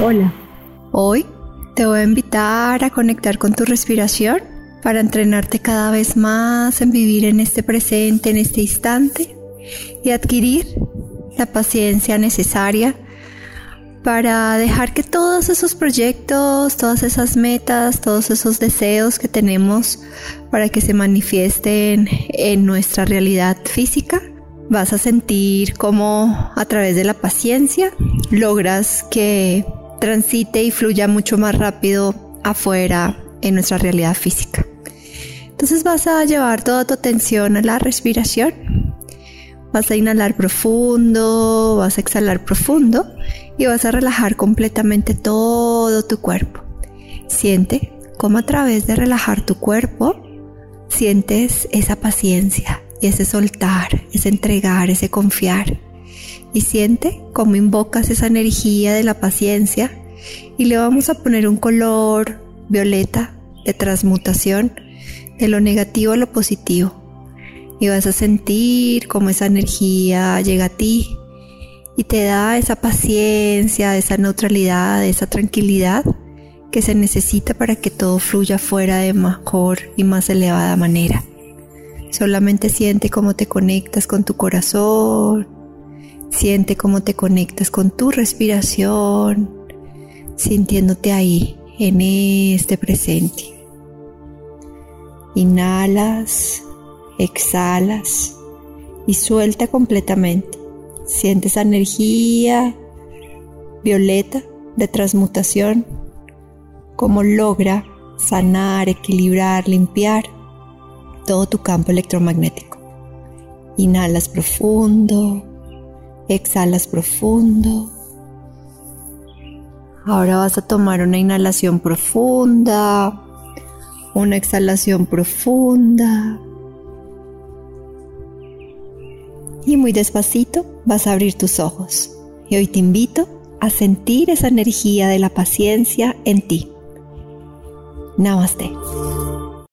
Hola. Hoy te voy a invitar a conectar con tu respiración para entrenarte cada vez más en vivir en este presente, en este instante y adquirir la paciencia necesaria para dejar que todos esos proyectos, todas esas metas, todos esos deseos que tenemos para que se manifiesten en nuestra realidad física, vas a sentir cómo a través de la paciencia logras que transite y fluya mucho más rápido afuera en nuestra realidad física. Entonces vas a llevar toda tu atención a la respiración. Vas a inhalar profundo, vas a exhalar profundo y vas a relajar completamente todo tu cuerpo. Siente cómo a través de relajar tu cuerpo sientes esa paciencia y ese soltar, ese entregar, ese confiar. Y siente cómo invocas esa energía de la paciencia y le vamos a poner un color violeta de transmutación de lo negativo a lo positivo. Y vas a sentir cómo esa energía llega a ti y te da esa paciencia, esa neutralidad, esa tranquilidad que se necesita para que todo fluya fuera de mejor y más elevada manera. Solamente siente cómo te conectas con tu corazón, siente cómo te conectas con tu respiración, sintiéndote ahí, en este presente. Inhalas, exhalas y suelta completamente. Siente esa energía violeta de transmutación, como logra sanar, equilibrar, limpiar todo tu campo electromagnético. Inhalas profundo, exhalas profundo. Ahora vas a tomar una inhalación profunda, una exhalación profunda. y muy despacito vas a abrir tus ojos. Y hoy te invito a sentir esa energía de la paciencia en ti. Namaste.